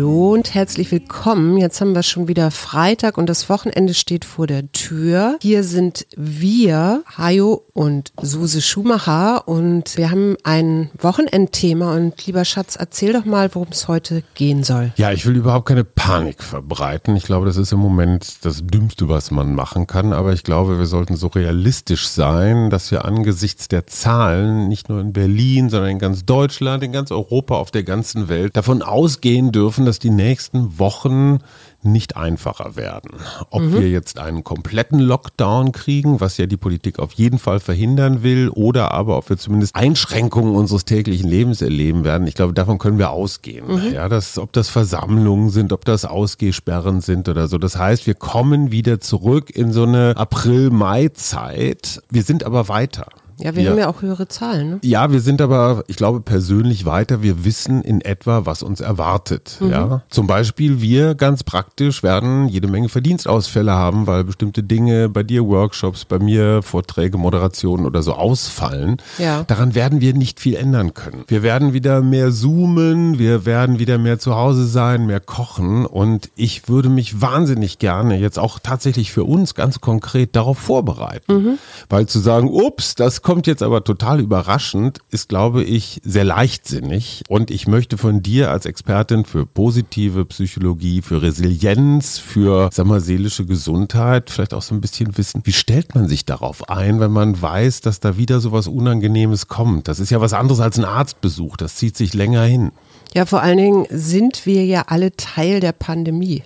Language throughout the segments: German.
Hallo und herzlich willkommen. Jetzt haben wir schon wieder Freitag und das Wochenende steht vor der Tür. Hier sind wir, Hajo und Suse Schumacher und wir haben ein Wochenendthema und lieber Schatz, erzähl doch mal, worum es heute gehen soll. Ja, ich will überhaupt keine Panik verbreiten. Ich glaube, das ist im Moment das Dümmste, was man machen kann. Aber ich glaube, wir sollten so realistisch sein, dass wir angesichts der Zahlen nicht nur in Berlin, sondern in ganz Deutschland, in ganz Europa, auf der ganzen Welt davon ausgehen dürfen, dass die nächsten Wochen nicht einfacher werden. Ob mhm. wir jetzt einen kompletten Lockdown kriegen, was ja die Politik auf jeden Fall verhindern will, oder aber ob wir zumindest Einschränkungen unseres täglichen Lebens erleben werden. Ich glaube, davon können wir ausgehen. Mhm. Ja, dass, ob das Versammlungen sind, ob das Ausgehsperren sind oder so. Das heißt, wir kommen wieder zurück in so eine April-Mai-Zeit. Wir sind aber weiter. Ja, wir, wir, haben ja auch höhere Zahlen. Ne? Ja, wir sind aber, ich glaube, persönlich weiter. Wir wissen in etwa, was uns erwartet. Mhm. Ja, zum Beispiel wir ganz praktisch werden jede Menge Verdienstausfälle haben, weil bestimmte Dinge bei dir Workshops, bei mir Vorträge, Moderationen oder so ausfallen. Ja. Daran werden wir nicht viel ändern können. Wir werden wieder mehr zoomen, wir werden wieder mehr zu Hause sein, mehr kochen und ich würde mich wahnsinnig gerne jetzt auch tatsächlich für uns ganz konkret darauf vorbereiten, mhm. weil zu sagen, ups, das kommt kommt jetzt aber total überraschend, ist, glaube ich, sehr leichtsinnig. Und ich möchte von dir als Expertin für positive Psychologie, für Resilienz, für, sag mal, seelische Gesundheit vielleicht auch so ein bisschen wissen, wie stellt man sich darauf ein, wenn man weiß, dass da wieder so was Unangenehmes kommt? Das ist ja was anderes als ein Arztbesuch. Das zieht sich länger hin. Ja, vor allen Dingen sind wir ja alle Teil der Pandemie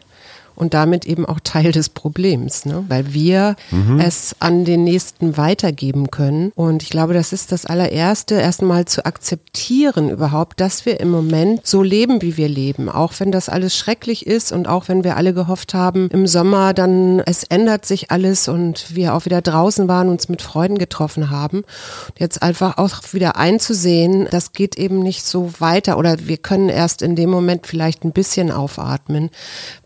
und damit eben auch Teil des Problems, ne? weil wir mhm. es an den Nächsten weitergeben können. Und ich glaube, das ist das allererste, erstmal zu akzeptieren überhaupt, dass wir im Moment so leben, wie wir leben. Auch wenn das alles schrecklich ist und auch wenn wir alle gehofft haben, im Sommer dann es ändert sich alles und wir auch wieder draußen waren, uns mit Freunden getroffen haben. Jetzt einfach auch wieder einzusehen, das geht eben nicht so weiter oder wir können erst in dem Moment vielleicht ein bisschen aufatmen,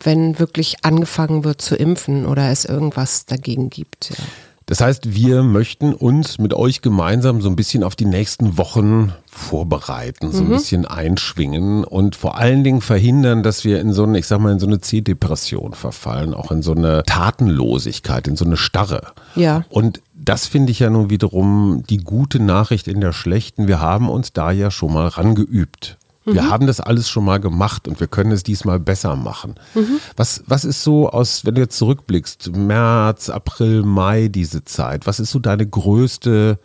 wenn wirklich wirklich angefangen wird zu impfen oder es irgendwas dagegen gibt. Ja. Das heißt, wir möchten uns mit euch gemeinsam so ein bisschen auf die nächsten Wochen vorbereiten, so ein mhm. bisschen einschwingen und vor allen Dingen verhindern, dass wir in so eine, ich sag mal, in so eine C-Depression verfallen, auch in so eine Tatenlosigkeit, in so eine Starre. Ja. Und das finde ich ja nun wiederum die gute Nachricht in der schlechten. Wir haben uns da ja schon mal rangeübt. Wir mhm. haben das alles schon mal gemacht und wir können es diesmal besser machen. Mhm. Was, was ist so aus, wenn du jetzt zurückblickst, März, April, Mai, diese Zeit, was ist so deine größte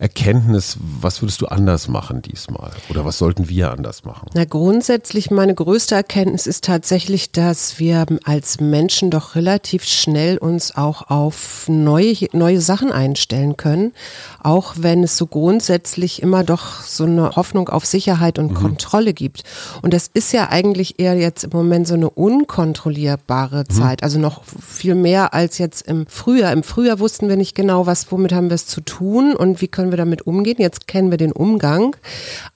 Erkenntnis, was würdest du anders machen diesmal? Oder was sollten wir anders machen? Na, grundsätzlich meine größte Erkenntnis ist tatsächlich, dass wir als Menschen doch relativ schnell uns auch auf neue, neue Sachen einstellen können. Auch wenn es so grundsätzlich immer doch so eine Hoffnung auf Sicherheit und mhm. Kontrolle gibt. Und das ist ja eigentlich eher jetzt im Moment so eine unkontrollierbare mhm. Zeit. Also noch viel mehr als jetzt im Frühjahr. Im Frühjahr wussten wir nicht genau, was, womit haben wir es zu tun und wie können können wir damit umgehen? Jetzt kennen wir den Umgang,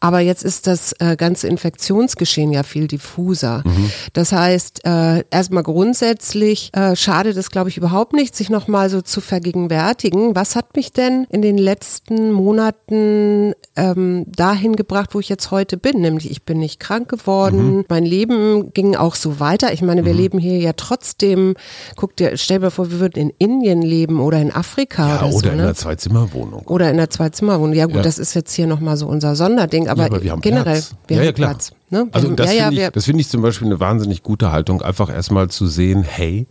aber jetzt ist das äh, ganze Infektionsgeschehen ja viel diffuser. Mhm. Das heißt, äh, erstmal grundsätzlich äh, schadet es, glaube ich, überhaupt nicht, sich nochmal so zu vergegenwärtigen. Was hat mich denn in den letzten Monaten ähm, dahin gebracht, wo ich jetzt heute bin? Nämlich, ich bin nicht krank geworden, mhm. mein Leben ging auch so weiter. Ich meine, wir mhm. leben hier ja trotzdem, guck dir, stell dir vor, wir würden in Indien leben oder in Afrika. Ja, oder, oder so, in ne? einer Zwei-Zimmer-Wohnung. Oder in einer zwei Zwei-Zimmer-Wohnung. Ja gut, ja. das ist jetzt hier nochmal so unser Sonderding, aber, ja, aber wir generell, Platz. wir ja, haben Platz. Ne? Also haben, das finde ich, find ich zum Beispiel eine wahnsinnig gute Haltung, einfach erstmal zu sehen, hey,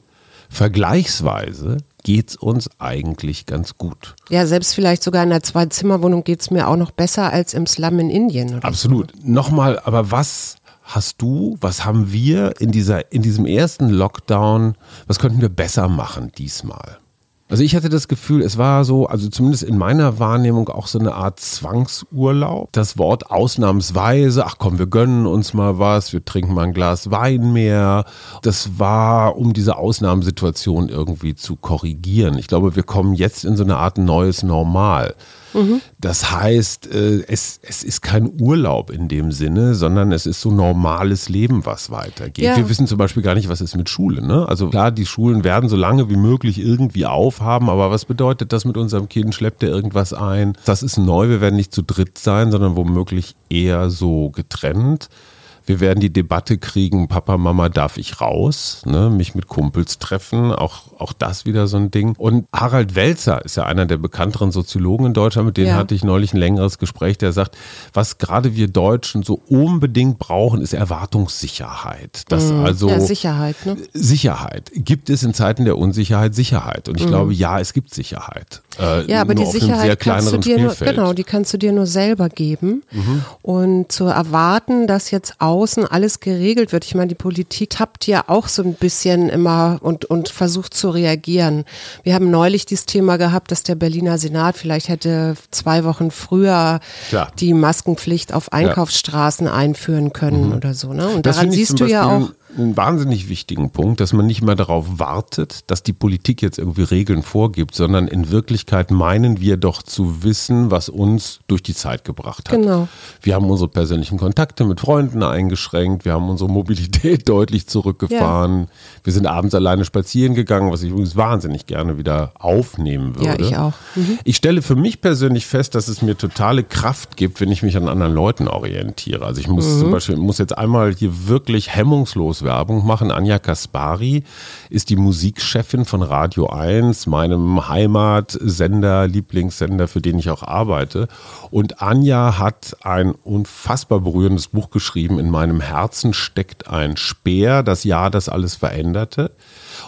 vergleichsweise geht es uns eigentlich ganz gut. Ja, selbst vielleicht sogar in einer Zwei-Zimmer-Wohnung geht es mir auch noch besser als im Slum in Indien. Absolut. So. Nochmal, aber was hast du, was haben wir in, dieser, in diesem ersten Lockdown, was könnten wir besser machen diesmal? Also ich hatte das Gefühl, es war so, also zumindest in meiner Wahrnehmung auch so eine Art Zwangsurlaub. Das Wort ausnahmsweise, ach komm, wir gönnen uns mal was, wir trinken mal ein Glas Wein mehr. Das war, um diese Ausnahmesituation irgendwie zu korrigieren. Ich glaube, wir kommen jetzt in so eine Art neues Normal. Mhm. Das heißt, äh, es, es ist kein Urlaub in dem Sinne, sondern es ist so normales Leben, was weitergeht. Ja. Wir wissen zum Beispiel gar nicht, was ist mit Schule. Ne? Also klar, die Schulen werden so lange wie möglich irgendwie aufhaben, aber was bedeutet das mit unserem Kind? Schleppt er irgendwas ein? Das ist neu, wir werden nicht zu dritt sein, sondern womöglich eher so getrennt. Wir werden die Debatte kriegen, Papa, Mama, darf ich raus? Ne? Mich mit Kumpels treffen, auch, auch das wieder so ein Ding. Und Harald Welzer ist ja einer der bekannteren Soziologen in Deutschland, mit dem ja. hatte ich neulich ein längeres Gespräch, der sagt, was gerade wir Deutschen so unbedingt brauchen, ist Erwartungssicherheit. Das mhm. also ja, Sicherheit, ne? Sicherheit. Gibt es in Zeiten der Unsicherheit Sicherheit? Und ich mhm. glaube, ja, es gibt Sicherheit. Äh, ja, aber die Sicherheit kannst du dir nur, genau, die kannst du dir nur selber geben. Mhm. Und zu erwarten, dass jetzt auch außen alles geregelt wird. Ich meine, die Politik tappt ja auch so ein bisschen immer und, und versucht zu reagieren. Wir haben neulich dieses Thema gehabt, dass der Berliner Senat vielleicht hätte zwei Wochen früher Klar. die Maskenpflicht auf Einkaufsstraßen ja. einführen können mhm. oder so. Ne? Und das daran siehst du ja auch einen wahnsinnig wichtigen Punkt, dass man nicht mehr darauf wartet, dass die Politik jetzt irgendwie Regeln vorgibt, sondern in Wirklichkeit meinen wir doch zu wissen, was uns durch die Zeit gebracht hat. Genau. Wir haben unsere persönlichen Kontakte mit Freunden eingeschränkt, wir haben unsere Mobilität deutlich zurückgefahren, ja. wir sind abends alleine spazieren gegangen, was ich übrigens wahnsinnig gerne wieder aufnehmen würde. Ja, ich auch. Mhm. Ich stelle für mich persönlich fest, dass es mir totale Kraft gibt, wenn ich mich an anderen Leuten orientiere. Also ich muss mhm. zum Beispiel, muss jetzt einmal hier wirklich hemmungslos Werbung machen. Anja Kaspari ist die Musikchefin von Radio 1, meinem Heimatsender, Lieblingssender, für den ich auch arbeite. Und Anja hat ein unfassbar berührendes Buch geschrieben. In meinem Herzen steckt ein Speer, das Jahr, das alles veränderte.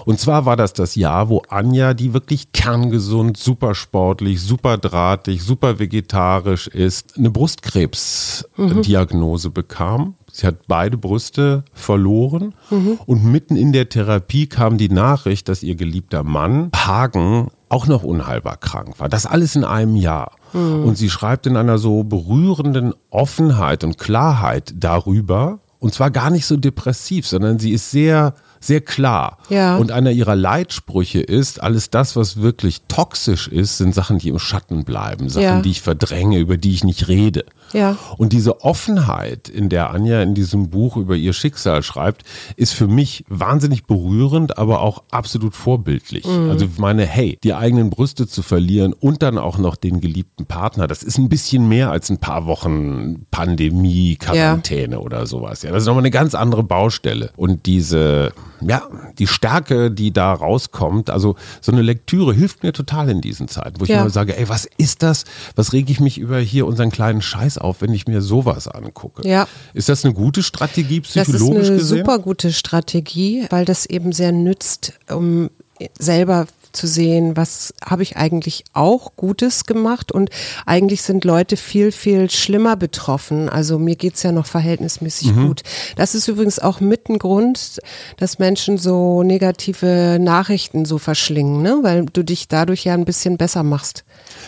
Und zwar war das das Jahr, wo Anja, die wirklich kerngesund, super sportlich, super drahtig, super vegetarisch ist, eine Brustkrebsdiagnose mhm. bekam. Sie hat beide Brüste verloren mhm. und mitten in der Therapie kam die Nachricht, dass ihr geliebter Mann Hagen auch noch unheilbar krank war. Das alles in einem Jahr. Mhm. Und sie schreibt in einer so berührenden Offenheit und Klarheit darüber, und zwar gar nicht so depressiv, sondern sie ist sehr sehr klar. Ja. Und einer ihrer Leitsprüche ist, alles das, was wirklich toxisch ist, sind Sachen, die im Schatten bleiben, Sachen, ja. die ich verdränge, über die ich nicht rede. Ja. Und diese Offenheit, in der Anja in diesem Buch über ihr Schicksal schreibt, ist für mich wahnsinnig berührend, aber auch absolut vorbildlich. Mhm. Also ich meine, hey, die eigenen Brüste zu verlieren und dann auch noch den geliebten Partner, das ist ein bisschen mehr als ein paar Wochen Pandemie, Quarantäne ja. oder sowas. Ja, das ist nochmal eine ganz andere Baustelle. Und diese ja, die Stärke, die da rauskommt, also so eine Lektüre hilft mir total in diesen Zeiten, wo ich ja. immer sage, ey, was ist das? Was rege ich mich über hier unseren kleinen Scheiß auf, wenn ich mir sowas angucke? Ja. Ist das eine gute Strategie, psychologisch gesehen? Das ist eine gesehen? super gute Strategie, weil das eben sehr nützt, um selber zu sehen, was habe ich eigentlich auch Gutes gemacht und eigentlich sind Leute viel, viel schlimmer betroffen. Also mir geht's ja noch verhältnismäßig mhm. gut. Das ist übrigens auch mit ein Grund, dass Menschen so negative Nachrichten so verschlingen, ne? weil du dich dadurch ja ein bisschen besser machst.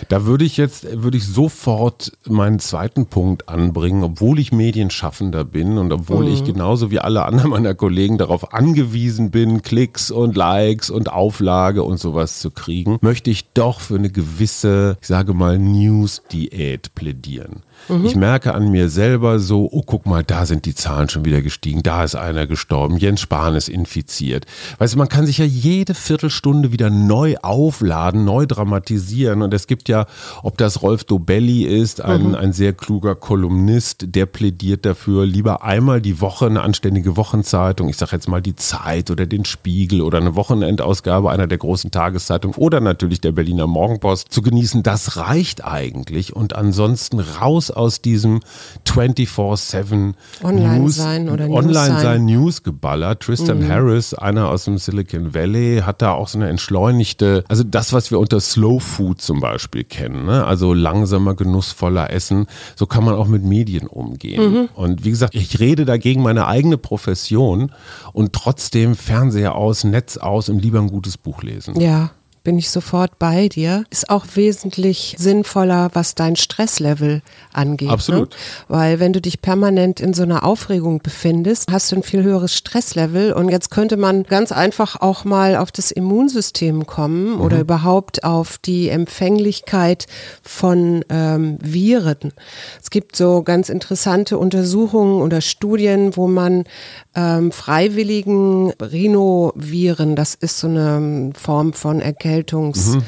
Da würde ich jetzt, würde ich sofort meinen zweiten Punkt anbringen, obwohl ich Medienschaffender bin und obwohl mhm. ich genauso wie alle anderen meiner Kollegen darauf angewiesen bin, Klicks und Likes und Auflage und sowas zu kriegen, möchte ich doch für eine gewisse, ich sage mal, News-Diät plädieren. Mhm. Ich merke an mir selber so, oh, guck mal, da sind die Zahlen schon wieder gestiegen, da ist einer gestorben, Jens Spahn ist infiziert. Weißt du, man kann sich ja jede Viertelstunde wieder neu aufladen, neu dramatisieren. Und es gibt ja, ob das Rolf Dobelli ist, ein, mhm. ein sehr kluger Kolumnist, der plädiert dafür, lieber einmal die Woche eine anständige Wochenzeitung, ich sage jetzt mal die Zeit oder den Spiegel oder eine Wochenendausgabe einer der großen Tageszeitungen oder natürlich der Berliner Morgenpost zu genießen. Das reicht eigentlich. Und ansonsten raus aus diesem 24-7 Online News, sein oder News Online sein News geballert. Tristan mhm. Harris, einer aus dem Silicon Valley, hat da auch so eine entschleunigte, also das, was wir unter Slow Food zum Beispiel kennen, ne? also langsamer, genussvoller Essen, so kann man auch mit Medien umgehen. Mhm. Und wie gesagt, ich rede dagegen meine eigene Profession und trotzdem Fernseher aus, Netz aus und lieber ein gutes Buch lesen. Ja. Bin ich sofort bei dir. Ist auch wesentlich sinnvoller, was dein Stresslevel angeht. Absolut. Ne? Weil wenn du dich permanent in so einer Aufregung befindest, hast du ein viel höheres Stresslevel. Und jetzt könnte man ganz einfach auch mal auf das Immunsystem kommen mhm. oder überhaupt auf die Empfänglichkeit von ähm, Viren. Es gibt so ganz interessante Untersuchungen oder Studien, wo man ähm, freiwilligen Rhinoviren, das ist so eine Form von Erkältungs- mhm.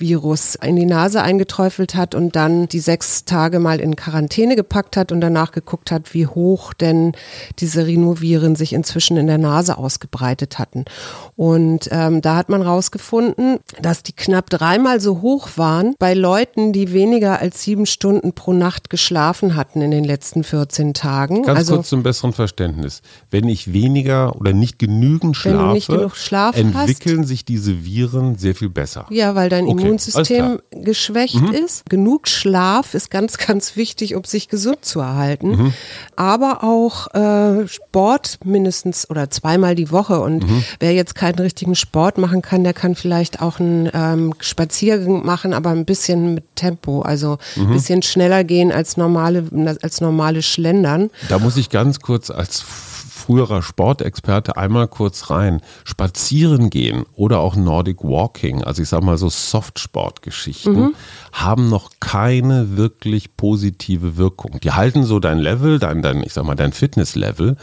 Virus in die Nase eingeträufelt hat und dann die sechs Tage mal in Quarantäne gepackt hat und danach geguckt hat, wie hoch denn diese Rhinoviren sich inzwischen in der Nase ausgebreitet hatten. Und ähm, da hat man rausgefunden, dass die knapp dreimal so hoch waren bei Leuten, die weniger als sieben Stunden pro Nacht geschlafen hatten in den letzten 14 Tagen. Ganz also, kurz zum besseren Verständnis. Wenn ich weniger oder nicht genügend schlafe, nicht entwickeln hast, sich diese Viren sehr viel besser. Ja, weil dein okay. Immunsystem geschwächt mhm. ist. Genug Schlaf ist ganz, ganz wichtig, um sich gesund zu erhalten. Mhm. Aber auch äh, Sport mindestens oder zweimal die Woche. Und mhm. wer jetzt keinen richtigen Sport machen kann, der kann vielleicht auch einen ähm, Spaziergang machen, aber ein bisschen mit Tempo. Also ein mhm. bisschen schneller gehen als normale, als normale Schlendern. Da muss ich ganz kurz als früherer Sportexperte einmal kurz rein. Spazieren gehen oder auch Nordic Walking, also ich sag mal so Softsportgeschichten, mhm. haben noch keine wirklich positive Wirkung. Die halten so dein Level, dein, dein ich sag mal, dein Fitnesslevel,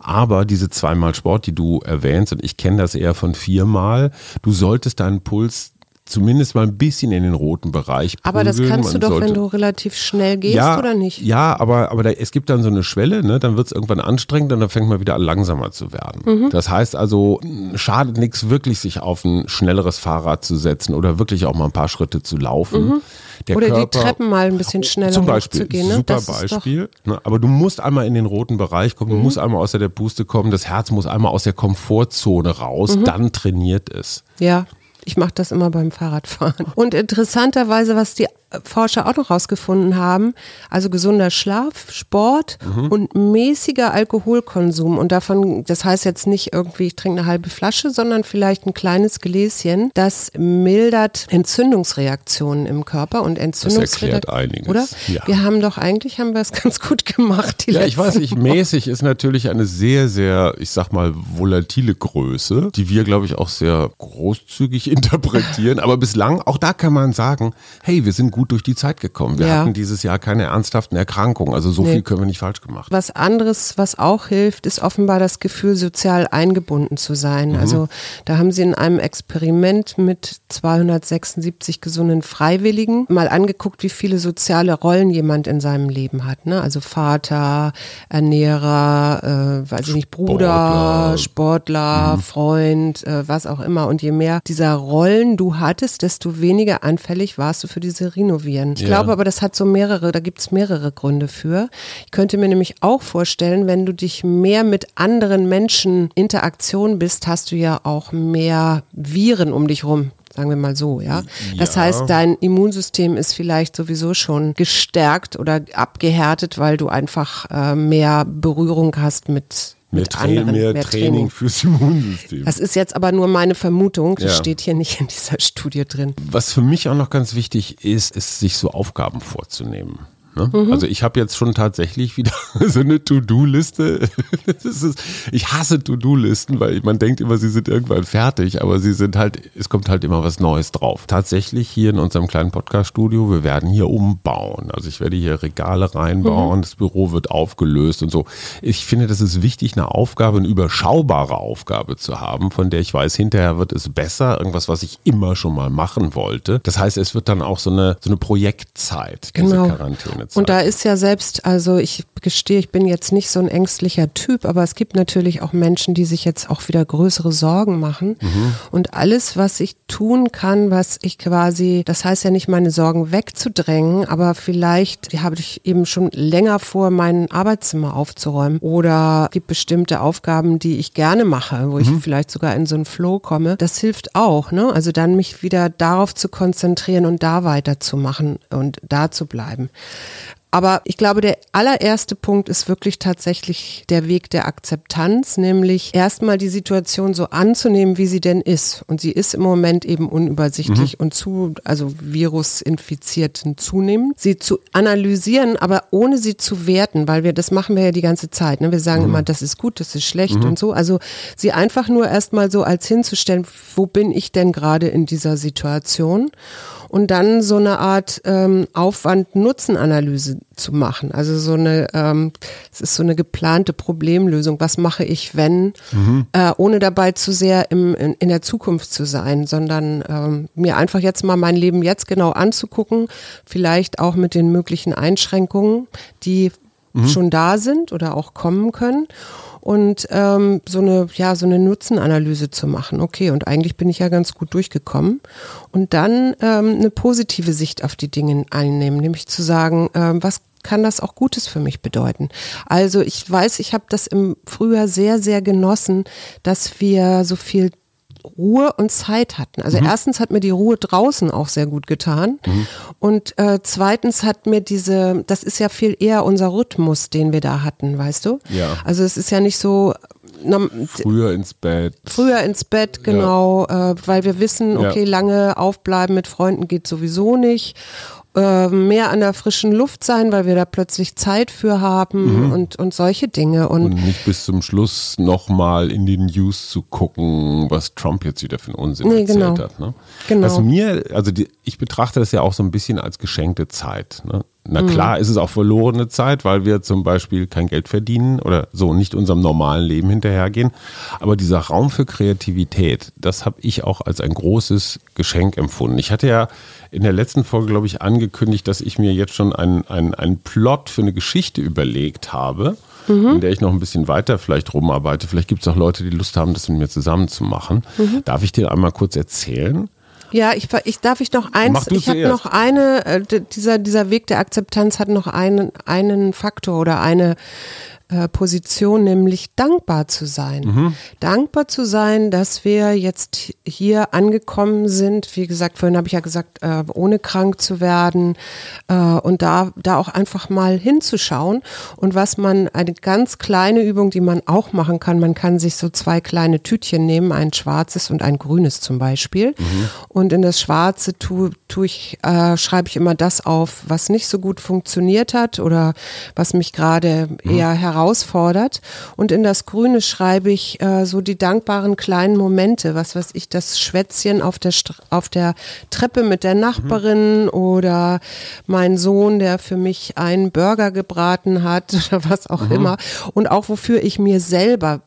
aber diese zweimal Sport, die du erwähnst, und ich kenne das eher von viermal, du solltest deinen Puls zumindest mal ein bisschen in den roten Bereich prügeln. Aber das kannst du doch, wenn du relativ schnell gehst, ja, oder nicht? Ja, aber, aber da, es gibt dann so eine Schwelle, ne? dann wird es irgendwann anstrengend und dann fängt man wieder an, langsamer zu werden. Mhm. Das heißt also, schadet nichts wirklich, sich auf ein schnelleres Fahrrad zu setzen oder wirklich auch mal ein paar Schritte zu laufen. Mhm. oder Körper, die Treppen mal ein bisschen schneller zum Beispiel, zu gehen. Ne? Super Beispiel. Ne? Aber du musst einmal in den roten Bereich kommen, mhm. du musst einmal außer der Puste kommen, das Herz muss einmal aus der Komfortzone raus, mhm. dann trainiert es. Ja. Ich mache das immer beim Fahrradfahren. Und interessanterweise, was die Forscher auch noch rausgefunden haben, also gesunder Schlaf, Sport mhm. und mäßiger Alkoholkonsum. Und davon, das heißt jetzt nicht irgendwie, ich trinke eine halbe Flasche, sondern vielleicht ein kleines Gläschen. Das mildert Entzündungsreaktionen im Körper und Entzündungsreaktionen. Das erklärt einiges. Oder? Ja. Wir haben doch eigentlich, haben wir es ganz gut gemacht. ja, ich weiß nicht, mäßig ist natürlich eine sehr, sehr, ich sag mal, volatile Größe, die wir, glaube ich, auch sehr großzügig interpretieren. Aber bislang, auch da kann man sagen, hey, wir sind gut durch die Zeit gekommen. Wir ja. hatten dieses Jahr keine ernsthaften Erkrankungen. Also so nee. viel können wir nicht falsch gemacht. Was anderes, was auch hilft, ist offenbar das Gefühl, sozial eingebunden zu sein. Mhm. Also da haben sie in einem Experiment mit 276 gesunden Freiwilligen mal angeguckt, wie viele soziale Rollen jemand in seinem Leben hat. Ne? Also Vater, Ernährer, äh, weiß ich nicht, Bruder, Sportler, Sportler mhm. Freund, äh, was auch immer. Und je mehr dieser Rollen du hattest, desto weniger anfällig warst du für diese Rhinoviren. Ich ja. glaube aber, das hat so mehrere, da gibt es mehrere Gründe für. Ich könnte mir nämlich auch vorstellen, wenn du dich mehr mit anderen Menschen Interaktion bist, hast du ja auch mehr Viren um dich rum sagen wir mal so, ja. Das ja. heißt, dein Immunsystem ist vielleicht sowieso schon gestärkt oder abgehärtet, weil du einfach äh, mehr Berührung hast mit Mehr, Tra anderen, mehr, mehr Training, Training fürs Immunsystem. Das ist jetzt aber nur meine Vermutung. Das ja. steht hier nicht in dieser Studie drin. Was für mich auch noch ganz wichtig ist, ist, sich so Aufgaben vorzunehmen. Ne? Mhm. Also ich habe jetzt schon tatsächlich wieder so eine To-Do-Liste. ich hasse To-Do-Listen, weil man denkt immer, sie sind irgendwann fertig, aber sie sind halt, es kommt halt immer was Neues drauf. Tatsächlich hier in unserem kleinen Podcast-Studio, wir werden hier umbauen. Also ich werde hier Regale reinbauen, mhm. das Büro wird aufgelöst und so. Ich finde, das ist wichtig, eine Aufgabe, eine überschaubare Aufgabe zu haben, von der ich weiß, hinterher wird es besser, irgendwas, was ich immer schon mal machen wollte. Das heißt, es wird dann auch so eine, so eine Projektzeit, diese genau. Quarantäne eine Zeit. Und da ist ja selbst, also ich gestehe, ich bin jetzt nicht so ein ängstlicher Typ, aber es gibt natürlich auch Menschen, die sich jetzt auch wieder größere Sorgen machen. Mhm. Und alles, was ich tun kann, was ich quasi, das heißt ja nicht meine Sorgen wegzudrängen, aber vielleicht habe ich eben schon länger vor, mein Arbeitszimmer aufzuräumen oder gibt bestimmte Aufgaben, die ich gerne mache, wo mhm. ich vielleicht sogar in so einen Flow komme. Das hilft auch, ne? Also dann mich wieder darauf zu konzentrieren und da weiterzumachen und da zu bleiben. Aber ich glaube, der allererste Punkt ist wirklich tatsächlich der Weg der Akzeptanz, nämlich erstmal die Situation so anzunehmen, wie sie denn ist. Und sie ist im Moment eben unübersichtlich mhm. und zu, also Virusinfizierten zunehmend. Sie zu analysieren, aber ohne sie zu werten, weil wir, das machen wir ja die ganze Zeit. Ne? Wir sagen mhm. immer, das ist gut, das ist schlecht mhm. und so. Also sie einfach nur erstmal so als hinzustellen, wo bin ich denn gerade in dieser Situation? Und dann so eine Art ähm, Aufwand-Nutzen-Analyse zu machen. Also so eine, ähm, es ist so eine geplante Problemlösung. Was mache ich, wenn, mhm. äh, ohne dabei zu sehr im, in, in der Zukunft zu sein, sondern ähm, mir einfach jetzt mal mein Leben jetzt genau anzugucken, vielleicht auch mit den möglichen Einschränkungen, die mhm. schon da sind oder auch kommen können und ähm, so eine ja so eine Nutzenanalyse zu machen. Okay, und eigentlich bin ich ja ganz gut durchgekommen und dann ähm, eine positive Sicht auf die Dinge einnehmen, nämlich zu sagen, ähm, was kann das auch Gutes für mich bedeuten. Also ich weiß, ich habe das im Frühjahr sehr, sehr genossen, dass wir so viel Ruhe und Zeit hatten. Also mhm. erstens hat mir die Ruhe draußen auch sehr gut getan mhm. und äh, zweitens hat mir diese, das ist ja viel eher unser Rhythmus, den wir da hatten, weißt du? Ja. Also es ist ja nicht so Früher ins Bett. Früher ins Bett, genau, ja. äh, weil wir wissen, okay, ja. lange aufbleiben mit Freunden geht sowieso nicht äh, mehr an der frischen Luft sein, weil wir da plötzlich Zeit für haben mhm. und, und solche Dinge. Und, und nicht bis zum Schluss nochmal in die News zu gucken, was Trump jetzt wieder für einen Unsinn nee, erzählt genau. hat. Ne? Genau. Was mir, also die, ich betrachte das ja auch so ein bisschen als geschenkte Zeit. Ne? Na mhm. klar ist es auch verlorene Zeit, weil wir zum Beispiel kein Geld verdienen oder so nicht unserem normalen Leben hinterhergehen. Aber dieser Raum für Kreativität, das habe ich auch als ein großes Geschenk empfunden. Ich hatte ja in der letzten Folge, glaube ich, angekündigt, dass ich mir jetzt schon einen, einen, Plot für eine Geschichte überlegt habe, mhm. in der ich noch ein bisschen weiter vielleicht rumarbeite. Vielleicht gibt es auch Leute, die Lust haben, das mit mir zusammen zu machen. Mhm. Darf ich dir einmal kurz erzählen? Ja, ich, ich darf ich noch eins, ich habe noch eine, äh, dieser, dieser Weg der Akzeptanz hat noch einen, einen Faktor oder eine äh, Position, nämlich dankbar zu sein. Mhm. Dankbar zu sein, dass wir jetzt hier angekommen sind. Wie gesagt, vorhin habe ich ja gesagt, äh, ohne krank zu werden äh, und da, da auch einfach mal hinzuschauen. Und was man, eine ganz kleine Übung, die man auch machen kann, man kann sich so zwei kleine Tütchen nehmen, ein schwarzes und ein grünes zum Beispiel. Mhm. Und in das schwarze tue, tue ich, äh, schreibe ich immer das auf, was nicht so gut funktioniert hat oder was mich gerade mhm. eher heraus herausfordert. Und in das Grüne schreibe ich äh, so die dankbaren kleinen Momente, was weiß ich, das Schwätzchen auf der, auf der Treppe mit der Nachbarin mhm. oder mein Sohn, der für mich einen Burger gebraten hat oder was auch mhm. immer. Und auch wofür ich mir selber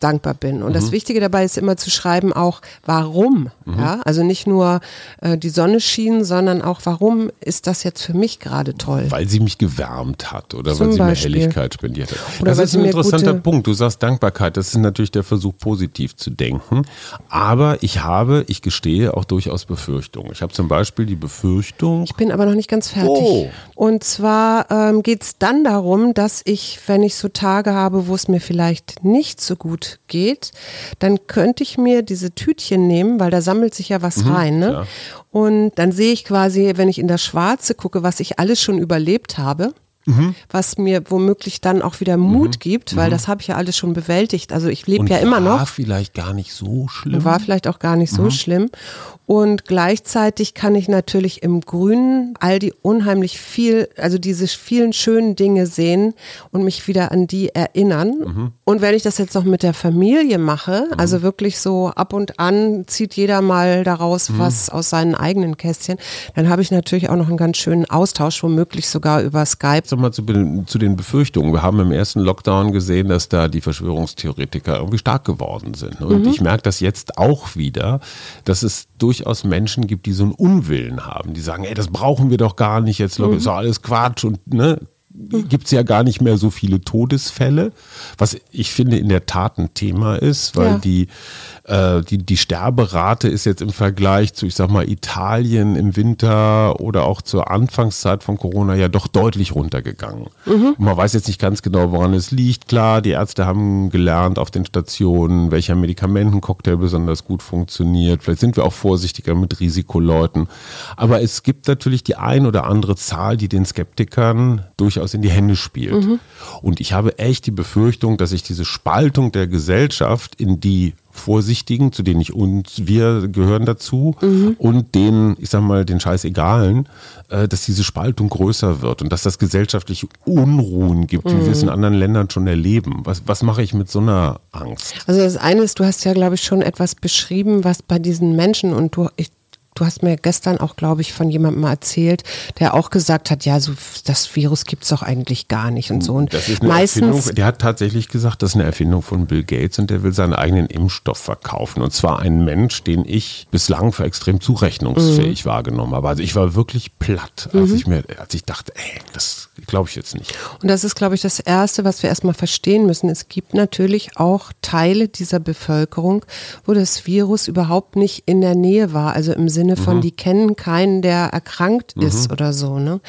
dankbar bin. Und mhm. das Wichtige dabei ist immer zu schreiben auch, warum. Mhm. Ja? Also nicht nur äh, die Sonne schien, sondern auch, warum ist das jetzt für mich gerade toll? Weil sie mich gewärmt hat oder Zum weil sie Beispiel. mir Helligkeit spendiert hat. Oder das ist ein interessanter Punkt. Du sagst Dankbarkeit, das ist natürlich der Versuch, positiv zu denken. Aber ich habe, ich gestehe, auch durchaus Befürchtungen. Ich habe zum Beispiel die Befürchtung. Ich bin aber noch nicht ganz fertig. Oh. Und zwar ähm, geht es dann darum, dass ich, wenn ich so Tage habe, wo es mir vielleicht nicht so gut geht, dann könnte ich mir diese Tütchen nehmen, weil da sammelt sich ja was mhm, rein. Ne? Und dann sehe ich quasi, wenn ich in das Schwarze gucke, was ich alles schon überlebt habe. Mhm. was mir womöglich dann auch wieder Mut mhm. gibt, weil mhm. das habe ich ja alles schon bewältigt. Also ich lebe ja immer noch. War vielleicht gar nicht so schlimm. War vielleicht auch gar nicht so mhm. schlimm. Und gleichzeitig kann ich natürlich im Grünen all die unheimlich viel, also diese vielen schönen Dinge sehen und mich wieder an die erinnern. Mhm. Und wenn ich das jetzt noch mit der Familie mache, mhm. also wirklich so ab und an zieht jeder mal daraus was aus seinen eigenen Kästchen, dann habe ich natürlich auch noch einen ganz schönen Austausch, womöglich sogar über Skype. Sag mal zu, zu den Befürchtungen. Wir haben im ersten Lockdown gesehen, dass da die Verschwörungstheoretiker irgendwie stark geworden sind. Und mhm. ich merke das jetzt auch wieder, dass es durchaus Menschen gibt, die so einen Unwillen haben, die sagen, ey, das brauchen wir doch gar nicht, jetzt mhm. ist doch alles Quatsch und ne, gibt es ja gar nicht mehr so viele Todesfälle, was ich finde in der Tat ein Thema ist, weil ja. die, äh, die, die Sterberate ist jetzt im Vergleich zu, ich sag mal, Italien im Winter oder auch zur Anfangszeit von Corona ja doch deutlich runtergegangen. Mhm. man weiß jetzt nicht ganz genau, woran es liegt. Klar, die Ärzte haben gelernt auf den Stationen, welcher Medikamentencocktail besonders gut funktioniert. Vielleicht sind wir auch vorsichtiger mit Risikoleuten. Aber es gibt natürlich die ein oder andere Zahl, die den Skeptikern durchaus in die Hände spielt. Mhm. Und ich habe echt die Befürchtung, dass sich diese Spaltung der Gesellschaft in die Vorsichtigen, zu denen ich und wir gehören dazu, mhm. und den, ich sag mal, den Scheißegalen, äh, dass diese Spaltung größer wird und dass das gesellschaftliche Unruhen gibt, mhm. wie wir es in anderen Ländern schon erleben. Was, was mache ich mit so einer Angst? Also das eine ist, du hast ja, glaube ich, schon etwas beschrieben, was bei diesen Menschen, und du, ich Du hast mir gestern auch, glaube ich, von jemandem erzählt, der auch gesagt hat, ja, so das Virus gibt es doch eigentlich gar nicht und so. Und das ist eine meistens, Erfindung, der hat tatsächlich gesagt, das ist eine Erfindung von Bill Gates und der will seinen eigenen Impfstoff verkaufen. Und zwar ein Mensch, den ich bislang für extrem zurechnungsfähig mhm. wahrgenommen habe. Also ich war wirklich platt, als mhm. ich mir, als ich dachte, ey, das glaube ich jetzt nicht. Und das ist, glaube ich, das Erste, was wir erstmal verstehen müssen. Es gibt natürlich auch Teile dieser Bevölkerung, wo das Virus überhaupt nicht in der Nähe war, also im Sinne Sinne von, mhm. die kennen keinen, der erkrankt mhm. ist oder so. Ne?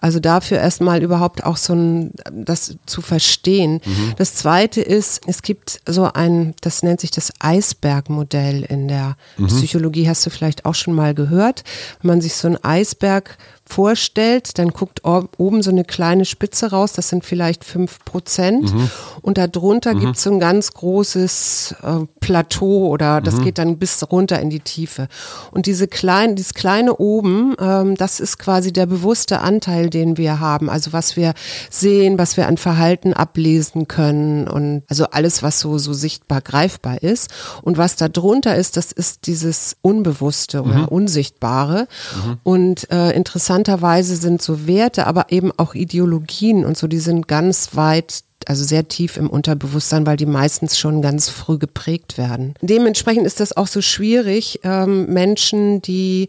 Also dafür erstmal überhaupt auch so ein, das zu verstehen. Mhm. Das zweite ist, es gibt so ein, das nennt sich das Eisbergmodell in der mhm. Psychologie, hast du vielleicht auch schon mal gehört. Wenn man sich so ein Eisberg vorstellt, dann guckt oben so eine kleine Spitze raus, das sind vielleicht fünf Prozent. Mhm. Und darunter mhm. gibt es so ein ganz großes äh, Plateau oder das mhm. geht dann bis runter in die Tiefe. Und diese kleine, dieses kleine oben, ähm, das ist quasi der bewusste Anteil, den wir haben. Also was wir sehen, was wir an Verhalten ablesen können und also alles, was so, so sichtbar greifbar ist. Und was da drunter ist, das ist dieses Unbewusste oder mhm. Unsichtbare. Mhm. Und äh, interessant interessanterweise sind so Werte, aber eben auch Ideologien und so, die sind ganz weit also sehr tief im Unterbewusstsein, weil die meistens schon ganz früh geprägt werden. Dementsprechend ist das auch so schwierig, ähm, Menschen, die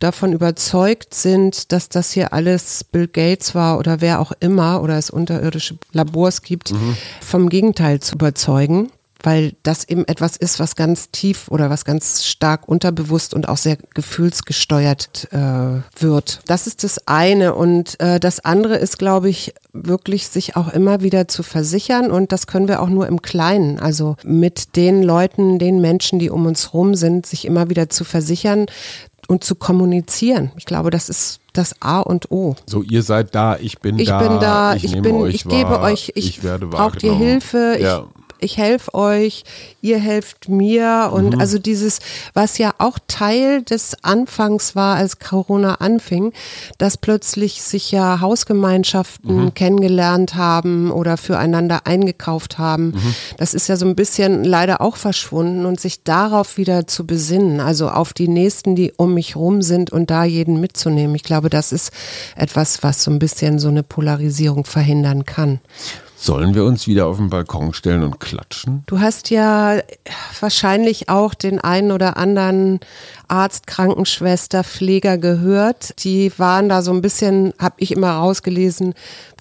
davon überzeugt sind, dass das hier alles Bill Gates war oder wer auch immer oder es unterirdische Labors gibt, mhm. vom Gegenteil zu überzeugen weil das eben etwas ist, was ganz tief oder was ganz stark unterbewusst und auch sehr gefühlsgesteuert äh, wird. Das ist das eine. Und äh, das andere ist, glaube ich, wirklich sich auch immer wieder zu versichern. Und das können wir auch nur im Kleinen. Also mit den Leuten, den Menschen, die um uns rum sind, sich immer wieder zu versichern, und zu kommunizieren. Ich glaube, das ist das A und O. So, ihr seid da, ich bin ich da. Ich bin da, ich, ich bin, ich gebe euch, ich, ich braucht ihr Hilfe, ja. ich ich helfe euch, ihr helft mir und mhm. also dieses, was ja auch Teil des Anfangs war, als Corona anfing, dass plötzlich sich ja Hausgemeinschaften mhm. kennengelernt haben oder füreinander eingekauft haben. Mhm. Das ist ja so ein bisschen leider auch verschwunden und sich darauf wieder zu besinnen, also auf die Nächsten, die um mich rum sind und da jeden mitzunehmen. Ich glaube, das ist etwas, was so ein bisschen so eine Polarisierung verhindern kann. Sollen wir uns wieder auf den Balkon stellen und klatschen? Du hast ja wahrscheinlich auch den einen oder anderen Arzt, Krankenschwester, Pfleger gehört. Die waren da so ein bisschen, habe ich immer rausgelesen,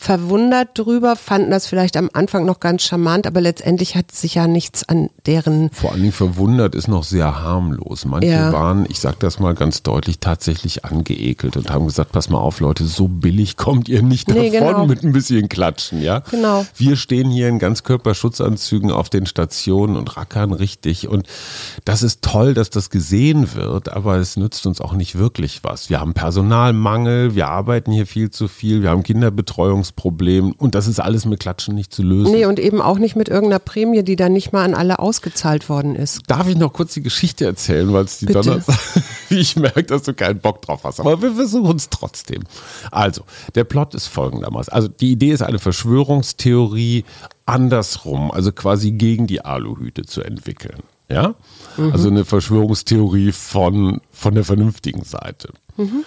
verwundert drüber, fanden das vielleicht am Anfang noch ganz charmant, aber letztendlich hat sich ja nichts an deren. Vor allen Dingen verwundert ist noch sehr harmlos. Manche ja. waren, ich sage das mal ganz deutlich, tatsächlich angeekelt und haben gesagt, pass mal auf, Leute, so billig kommt ihr nicht davon nee, genau. mit ein bisschen Klatschen, ja? Genau. Wir stehen hier in Ganzkörperschutzanzügen auf den Stationen und rackern richtig und das ist toll, dass das gesehen wird, aber es nützt uns auch nicht wirklich was. Wir haben Personalmangel, wir arbeiten hier viel zu viel, wir haben Kinderbetreuungs Problem. Und das ist alles mit Klatschen nicht zu lösen. Nee, und eben auch nicht mit irgendeiner Prämie, die dann nicht mal an alle ausgezahlt worden ist. Darf ich noch kurz die Geschichte erzählen, weil es die Donnerstag, ich merke, dass du keinen Bock drauf hast. Aber wir versuchen es trotzdem. Also, der Plot ist folgendermaßen. Also, die Idee ist eine Verschwörungstheorie andersrum, also quasi gegen die Aluhüte zu entwickeln. Ja? Mhm. Also eine Verschwörungstheorie von, von der vernünftigen Seite. Mhm.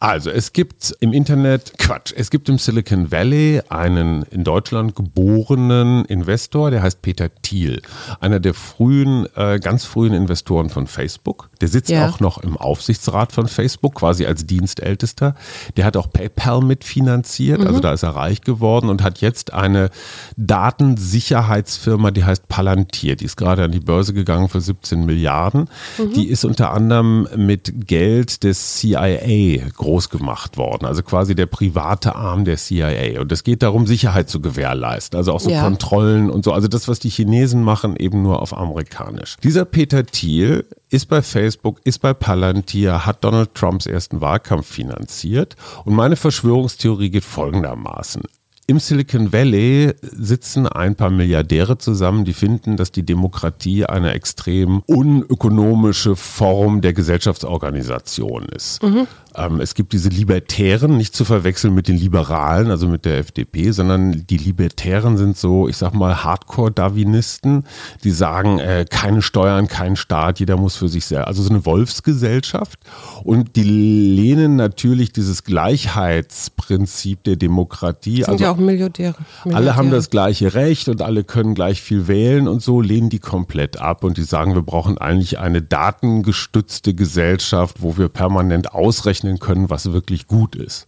Also es gibt im Internet, Quatsch, es gibt im Silicon Valley einen in Deutschland geborenen Investor, der heißt Peter Thiel. Einer der frühen, äh, ganz frühen Investoren von Facebook. Der sitzt Ja. auch noch im Aufsichtsrat von Facebook, quasi als Dienstältester. Der hat auch PayPal mitfinanziert, also da ist er reich geworden und hat jetzt eine Datensicherheitsfirma, die heißt Palantir. Die ist gerade an die Börse gegangen für 17 Milliarden. Die ist unter anderem mit Geld des CIA groß gemacht worden, also quasi der private Arm der CIA. Und es geht darum, Sicherheit zu gewährleisten, also auch so Ja. Kontrollen und so. Also das, was die Chinesen machen, eben nur auf amerikanisch. Dieser Peter Thiel ist bei Facebook, ist bei Palantir, hat Donald Trumps ersten Wahlkampf finanziert. Und meine Verschwörungstheorie geht folgendermaßen. Im Silicon Valley sitzen ein paar Milliardäre zusammen, die finden, dass die Demokratie eine extrem unökonomische Form der Gesellschaftsorganisation ist. Ähm, es gibt diese Libertären, nicht zu verwechseln mit den Liberalen, also mit der FDP, sondern die Libertären sind so, ich sag mal, Hardcore-Darwinisten, die sagen, äh, keine Steuern, kein Staat, jeder muss für sich selbst, also so eine Wolfsgesellschaft. Und die lehnen natürlich dieses Gleichheitsprinzip der Demokratie. Sind also ja auch Milliardäre. alle haben Milliardäre. das gleiche Recht und alle können gleich viel wählen und so lehnen die komplett ab und die sagen, wir brauchen eigentlich eine datengestützte Gesellschaft, wo wir permanent ausrechnen können, was wirklich gut ist.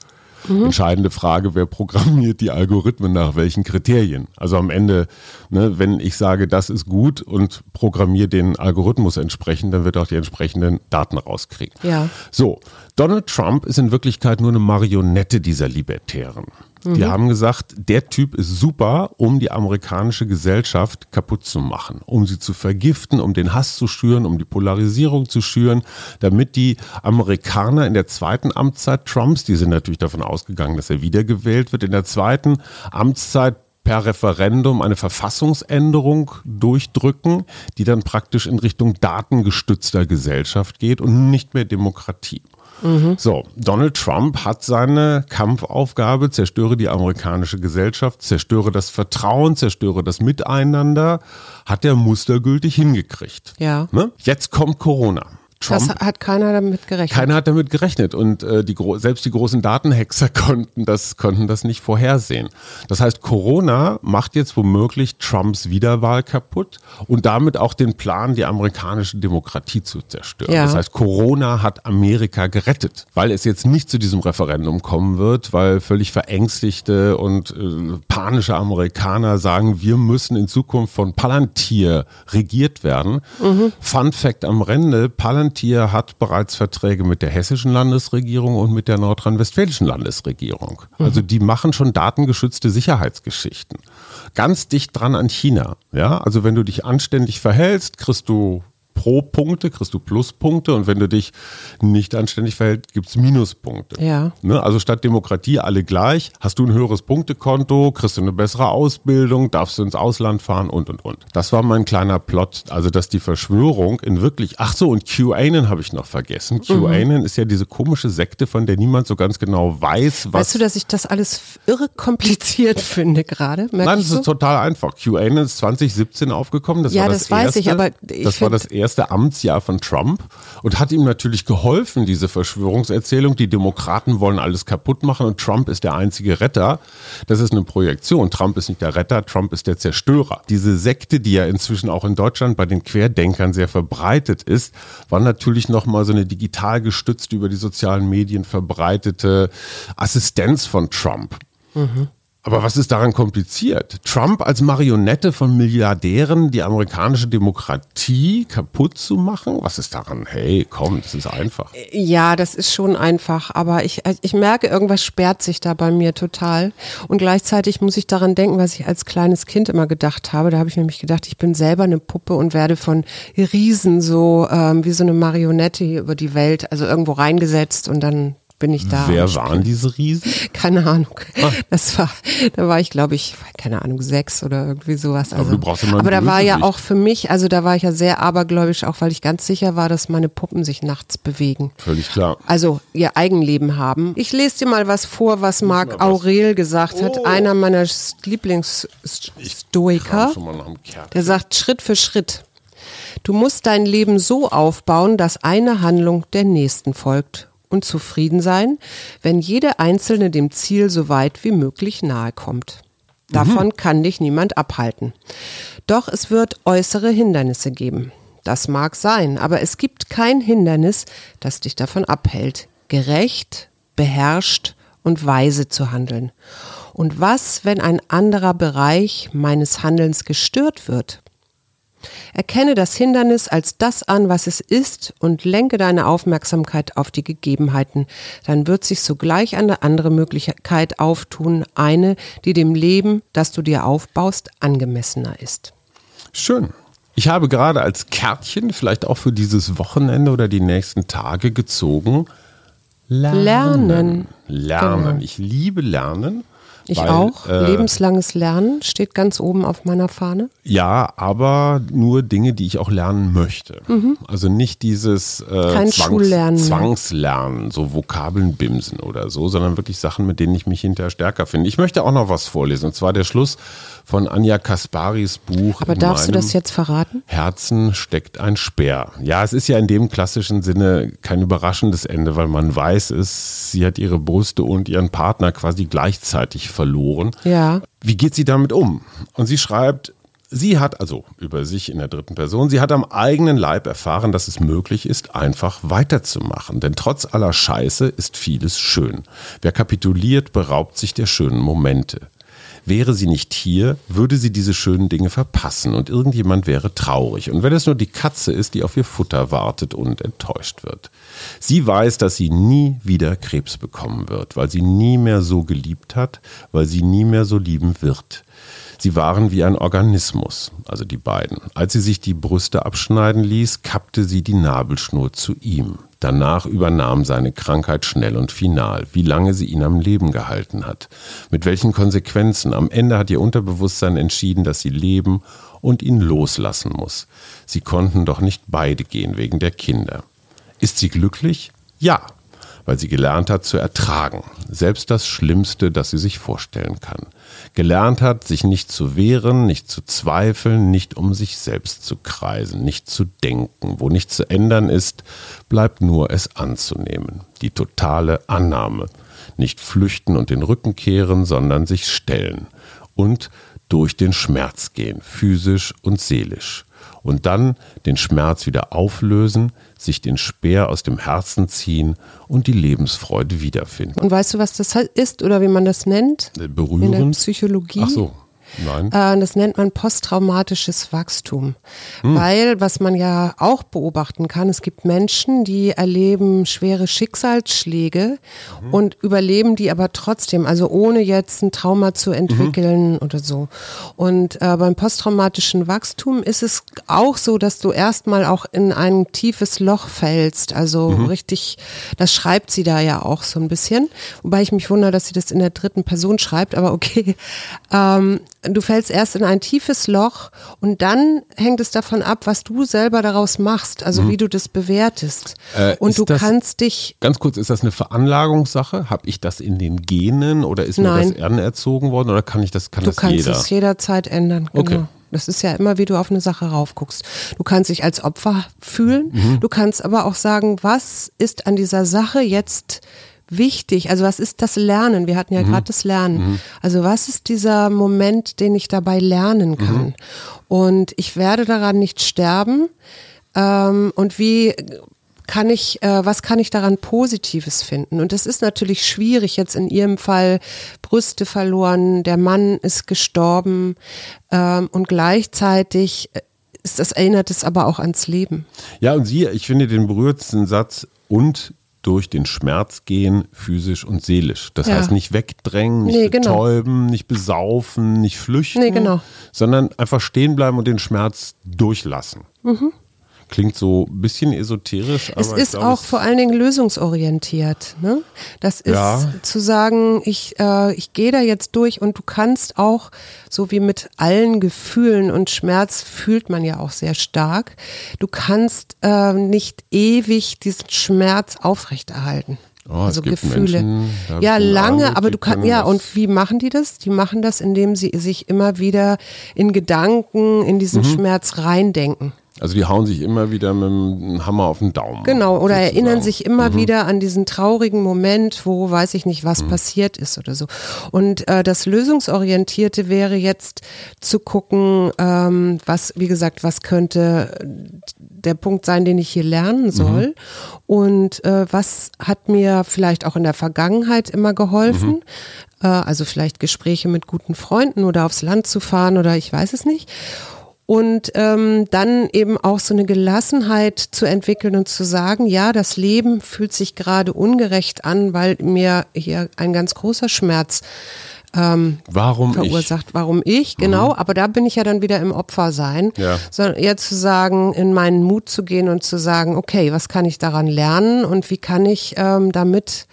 Entscheidende Frage, wer programmiert die Algorithmen nach welchen Kriterien? Also am Ende, ne, wenn ich sage, das ist gut und programmiere den Algorithmus entsprechend, dann wird auch die entsprechenden Daten rauskriegen. Ja. So, Donald Trump ist in Wirklichkeit nur eine Marionette dieser Libertären. Die haben gesagt, der Typ ist super, um die amerikanische Gesellschaft kaputt zu machen, um sie zu vergiften, um den Hass zu schüren, um die Polarisierung zu schüren, damit die Amerikaner in der zweiten Amtszeit Trumps, die sind natürlich davon ausgegangen, dass er wiedergewählt wird, in der zweiten Amtszeit per Referendum eine Verfassungsänderung durchdrücken, die dann praktisch in Richtung datengestützter Gesellschaft geht und nicht mehr Demokratie. So, Donald Trump hat seine Kampfaufgabe, zerstöre die amerikanische Gesellschaft, zerstöre das Vertrauen, zerstöre das Miteinander, hat er mustergültig hingekriegt. Ja. Ne? Jetzt kommt Corona. Das Trump hat keiner damit gerechnet. keiner hat damit gerechnet und äh, die, selbst die großen Datenhexer konnten das, konnten das nicht vorhersehen. Das heißt, Corona macht jetzt womöglich Trumps Wiederwahl kaputt und damit auch den Plan, die amerikanische Demokratie zu zerstören. Ja. Das heißt, Corona hat Amerika gerettet, weil es jetzt nicht zu diesem Referendum kommen wird, weil völlig verängstigte und äh, panische Amerikaner sagen, wir müssen in Zukunft von Palantir regiert werden. Fun Fact am Rande, Palantir hat bereits Verträge mit der hessischen Landesregierung und mit der nordrhein-westfälischen Landesregierung. Also die machen schon datengeschützte Sicherheitsgeschichten. Ganz dicht dran an China. Ja, also wenn du dich anständig verhältst, kriegst du Pro-Punkte, kriegst du Pluspunkte und wenn du dich nicht anständig verhältst, gibt's Minuspunkte. Ja. Ne? Also statt Demokratie alle gleich, hast du ein höheres Punktekonto, kriegst du eine bessere Ausbildung, darfst du ins Ausland fahren und und und. Das war mein kleiner Plot, also dass die Verschwörung in wirklich, ach so, und QAnon habe ich noch vergessen. QAnon ist ja diese komische Sekte, von der niemand so ganz genau weiß, was. Weißt du, dass ich das alles irre kompliziert finde gerade? Nein, das du? ist total einfach. QAnon ist 2017 aufgekommen. Das Ja, war das, das weiß erste, ich, aber ich das war das erste Amtsjahr von Trump und hat ihm natürlich geholfen, diese Verschwörungserzählung. Die Demokraten wollen alles kaputt machen und Trump ist der einzige Retter. Das ist eine Projektion. Trump ist nicht der Retter, Trump ist der Zerstörer. Diese Sekte, die ja inzwischen auch in Deutschland bei den Querdenkern sehr verbreitet ist, war natürlich nochmal so eine digital gestützt über die sozialen Medien verbreitete Assistenz von Trump. Aber was ist daran kompliziert? Trump als Marionette von Milliardären die amerikanische Demokratie kaputt zu machen? Was ist daran? Hey, komm, das ist einfach. Ja, das ist schon einfach, aber ich, ich merke, irgendwas sperrt sich da bei mir total. Und gleichzeitig muss ich daran denken, was ich als kleines Kind immer gedacht habe. Da habe ich nämlich gedacht, ich bin selber eine Puppe und werde von Riesen so ähm, wie so eine Marionette hier über die Welt, also irgendwo reingesetzt und dann bin ich da. Wer waren diese Riesen? Keine Ahnung. Ah. Das war, da war ich, glaube ich, keine Ahnung, sechs oder irgendwie sowas. Also, du brauchst immer aber da war ja auch für mich, also da war ich ja sehr abergläubisch, auch weil ich ganz sicher war, dass meine Puppen sich nachts bewegen. Völlig klar. Also ihr Eigenleben haben. Ich lese dir mal was vor, was Marc. Aurel gesagt Oh. hat, einer meiner Lieblingsstoiker. Der sagt Schritt für Schritt. Du musst dein Leben so aufbauen, dass eine Handlung der nächsten folgt und zufrieden sein, wenn jede einzelne dem Ziel so weit wie möglich nahe kommt. Davon mhm. kann dich niemand abhalten. Doch es wird äußere Hindernisse geben. Das mag sein, aber es gibt kein Hindernis, das dich davon abhält, gerecht, beherrscht und weise zu handeln. Und was, wenn ein anderer Bereich meines Handelns gestört wird? Erkenne das Hindernis als das an, was es ist und lenke deine Aufmerksamkeit auf die Gegebenheiten. Dann wird sich sogleich eine andere Möglichkeit auftun, eine, die dem Leben, das du dir aufbaust, angemessener ist. Schön. Ich habe gerade als Kärtchen, vielleicht auch für dieses Wochenende oder die nächsten Tage gezogen, Lernen. Lernen. Lernen. Genau. Ich liebe Lernen. Ich weil, auch. Äh, Lebenslanges Lernen steht ganz oben auf meiner Fahne. Ja, aber nur Dinge, die ich auch lernen möchte. Mhm. Also nicht dieses äh, Zwangs Zwangslernen, so Vokabeln bimsen oder so, sondern wirklich Sachen, mit denen ich mich hinterher stärker finde. Ich möchte auch noch was vorlesen, und zwar der Schluss von Anja Kasparis Buch. Aber darfst du das jetzt verraten? Herzen steckt ein Speer. Ja, es ist ja in dem klassischen Sinne kein überraschendes Ende, weil man weiß es, sie hat ihre Brüste und ihren Partner quasi gleichzeitig verloren. Ja. Wie geht sie damit um? Und sie schreibt, Sie hat also über sich in der dritten Person, sie hat am eigenen Leib erfahren, dass es möglich ist, einfach weiterzumachen. Denn trotz aller Scheiße ist vieles schön. Wer kapituliert, beraubt sich der schönen Momente. Wäre sie nicht hier, würde sie diese schönen Dinge verpassen und irgendjemand wäre traurig. Und wenn es nur die Katze ist, die auf ihr Futter wartet und enttäuscht wird. Sie weiß, dass sie nie wieder Krebs bekommen wird, weil sie nie mehr so geliebt hat, weil sie nie mehr so lieben wird. Sie waren wie ein Organismus, also die beiden. Als sie sich die Brüste abschneiden ließ, kappte sie die Nabelschnur zu ihm. Danach übernahm seine Krankheit schnell und final, wie lange sie ihn am Leben gehalten hat. Mit welchen Konsequenzen. Am Ende hat ihr Unterbewusstsein entschieden, dass sie leben und ihn loslassen muss. Sie konnten doch nicht beide gehen wegen der Kinder. Ist sie glücklich? Ja, weil sie gelernt hat zu ertragen, selbst das Schlimmste, das sie sich vorstellen kann. Gelernt hat, sich nicht zu wehren, nicht zu zweifeln, nicht um sich selbst zu kreisen, nicht zu denken. Wo nichts zu ändern ist, bleibt nur es anzunehmen. Die totale Annahme. Nicht flüchten und den Rücken kehren, sondern sich stellen. Und durch den Schmerz gehen, physisch und seelisch und dann den Schmerz wieder auflösen, sich den Speer aus dem Herzen ziehen und die Lebensfreude wiederfinden. Und weißt du, was das ist oder wie man das nennt? Berührend? In der Psychologie. Ach so. Nein. Äh, das nennt man posttraumatisches Wachstum. Hm. Weil, was man ja auch beobachten kann, es gibt Menschen, die erleben schwere Schicksalsschläge mhm. und überleben die aber trotzdem, also ohne jetzt ein Trauma zu entwickeln mhm. oder so. Und äh, beim posttraumatischen Wachstum ist es auch so, dass du erstmal auch in ein tiefes Loch fällst. Also mhm. richtig, das schreibt sie da ja auch so ein bisschen. Wobei ich mich wundere, dass sie das in der dritten Person schreibt, aber okay. Ähm, du fällst erst in ein tiefes Loch und dann hängt es davon ab, was du selber daraus machst, also mhm. wie du das bewertest. Äh, und du das, kannst dich. Ganz kurz, ist das eine Veranlagungssache? Habe ich das in den Genen oder ist Nein. mir das anerzogen worden oder kann ich das, kann du das kannst jeder? es jederzeit ändern. Genau. Okay. Das ist ja immer, wie du auf eine Sache raufguckst. Du kannst dich als Opfer fühlen. Mhm. Du kannst aber auch sagen, was ist an dieser Sache jetzt wichtig? Also was ist das Lernen? Wir hatten ja mhm. gerade das Lernen. Mhm. Also was ist dieser Moment, den ich dabei lernen kann? Mhm. Und ich werde daran nicht sterben. Ähm, und wie kann ich, äh, was kann ich daran Positives finden? Und das ist natürlich schwierig, jetzt in ihrem Fall Brüste verloren, der Mann ist gestorben ähm, und gleichzeitig ist das erinnert es aber auch ans Leben. Ja, und sie, ich finde den berührtsten Satz und durch den Schmerz gehen, physisch und seelisch. Das ja. heißt nicht wegdrängen, nicht nee, genau. betäuben, nicht besaufen, nicht flüchten, nee, genau. sondern einfach stehen bleiben und den Schmerz durchlassen. Mhm. Klingt so ein bisschen esoterisch. es ist glaube, auch vor allen Dingen lösungsorientiert. Ne? Das ist ja. zu sagen, ich, äh, ich gehe da jetzt durch und du kannst auch, so wie mit allen Gefühlen und Schmerz fühlt man ja auch sehr stark, du kannst äh, nicht ewig diesen Schmerz aufrechterhalten. Oh, also Gefühle. Menschen, ja, lange, aber du kannst, ja, und wie machen die das? Die machen das, indem sie sich immer wieder in Gedanken in diesen mhm. Schmerz reindenken. Also die hauen sich immer wieder mit dem Hammer auf den Daumen. Genau, oder sozusagen. erinnern sich immer Mhm. wieder an diesen traurigen Moment, wo weiß ich nicht, was passiert ist oder so. Und äh, das Lösungsorientierte wäre jetzt zu gucken, ähm, was, wie gesagt, was könnte der Punkt sein, den ich hier lernen soll und äh, was hat mir vielleicht auch in der Vergangenheit immer geholfen. Äh, also vielleicht Gespräche mit guten Freunden oder aufs Land zu fahren oder ich weiß es nicht. Und ähm, dann eben auch so eine Gelassenheit zu entwickeln und zu sagen, ja, das Leben fühlt sich gerade ungerecht an, weil mir hier ein ganz großer Schmerz ähm, Warum verursacht. Warum ich, genau, aber da bin ich ja dann wieder im Opfersein, Ja. sondern eher zu sagen, in meinen Mut zu gehen und zu sagen, okay, was kann ich daran lernen und wie kann ich ähm, damit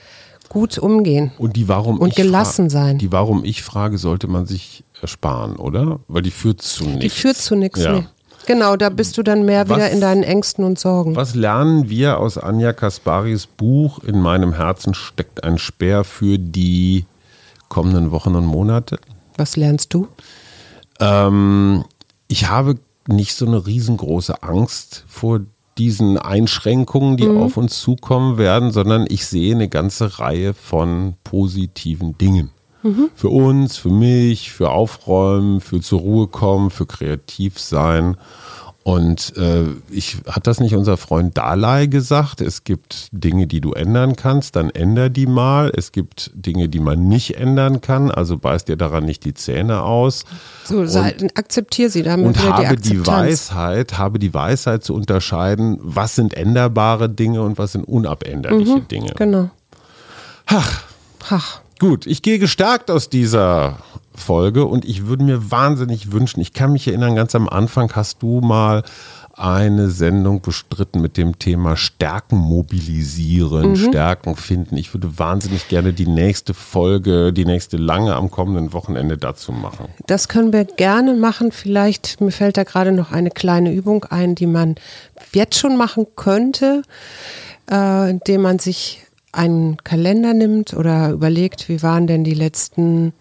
gut umgehen? ich? Und die Warum Und ich gelassen sein. Die Warum ich Frage sollte man sich ersparen, oder? Weil die führt zu nichts. Die führt zu nichts. Ja. Nee. Genau, da bist du dann mehr Was- wieder in deinen Ängsten und Sorgen. Was lernen wir aus Anja Kasparis Buch In meinem Herzen steckt ein Speer für die kommenden Wochen und Monate? Was lernst du? Ähm, ich habe nicht so eine riesengroße Angst vor diesen Einschränkungen, die auf uns zukommen werden, sondern ich sehe eine ganze Reihe von positiven Dingen. Für uns, für mich, für Aufräumen, für zur Ruhe kommen, für kreativ sein. Und äh, ich hat das nicht unser Freund Dalai gesagt? Es gibt Dinge, die du ändern kannst, dann änder die mal. Es gibt Dinge, die man nicht ändern kann, also beiß dir daran nicht die Zähne aus. So, sei, akzeptier sie damit Und die habe die Akzeptanz. Weisheit, habe die Weisheit zu unterscheiden, was sind änderbare Dinge und was sind unabänderliche Dinge. Genau. Ach, Ach, Gut, ich gehe gestärkt aus dieser Folge und ich würde mir wahnsinnig wünschen, ich kann mich erinnern, ganz am Anfang hast du mal eine Sendung bestritten mit dem Thema Stärken mobilisieren, Stärken finden. Ich würde wahnsinnig gerne die nächste Folge, die nächste lange am kommenden Wochenende dazu machen. das können wir gerne machen. Vielleicht, mir fällt da gerade noch eine kleine Übung ein, die man jetzt schon machen könnte, äh, indem man sich einen Kalender nimmt oder überlegt, wie waren denn die letzten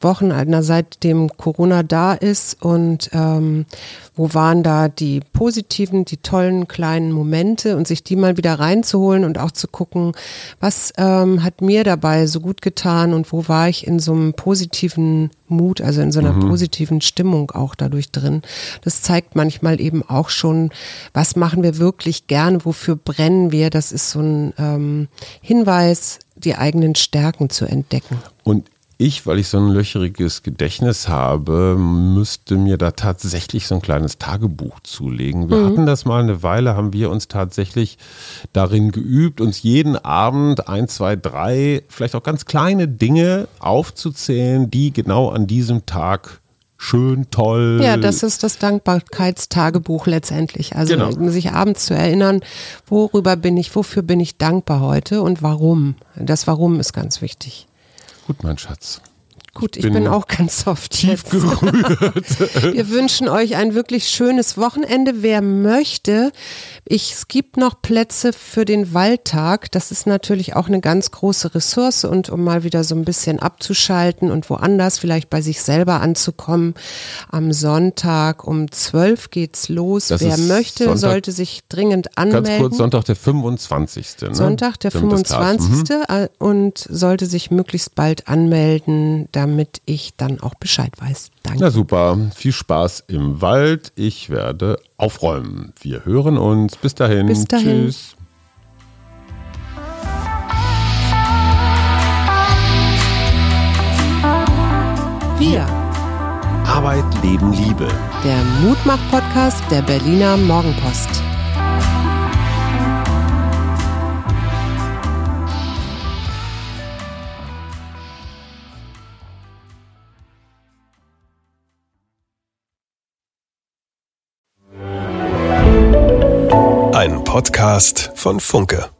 Wochen, na, seitdem Corona da ist und ähm, wo waren da die positiven, die tollen kleinen Momente und sich die mal wieder reinzuholen und auch zu gucken, was ähm, hat mir dabei so gut getan und wo war ich in so einem positiven Mut, also in so einer positiven Stimmung auch dadurch drin. Das zeigt manchmal eben auch schon, was machen wir wirklich gerne, wofür brennen wir. Das ist so ein ähm, Hinweis, die eigenen Stärken zu entdecken. Und ich, weil ich so ein löcheriges Gedächtnis habe, müsste mir da tatsächlich so ein kleines Tagebuch zulegen. Wir hatten das mal eine Weile, haben wir uns tatsächlich darin geübt, uns jeden Abend ein, zwei, drei, vielleicht auch ganz kleine Dinge aufzuzählen, die genau an diesem Tag schön, toll. Ja, das ist das Dankbarkeitstagebuch letztendlich. Also Genau. sich abends zu erinnern, worüber bin ich, wofür bin ich dankbar heute und warum. Das Warum ist ganz wichtig. Gut, mein Schatz. Gut, ich bin bin, auch ganz soft Tief jetzt. gerührt. Wir wünschen euch ein wirklich schönes Wochenende. Wer möchte, ich, es gibt noch Plätze für den Waldtag. Das ist natürlich auch eine ganz große Ressource und um mal wieder so ein bisschen abzuschalten und woanders vielleicht bei sich selber anzukommen. Am Sonntag um 12 geht's los. Das Wer möchte, Sonntag- sollte sich dringend anmelden. Ganz kurz, Sonntag der 25. Ne? Sonntag, der Damit das klar ist. 25. Mhm. äh, und sollte sich möglichst bald anmelden, damit ich dann auch Bescheid weiß. Danke. Na super, viel Spaß im Wald. Ich werde aufräumen. Wir hören uns. Bis dahin. Bis dahin. Tschüss. Wir, Arbeit, Leben, Liebe. der Mutmach-Podcast der Berliner Morgenpost. Podcast von Funke.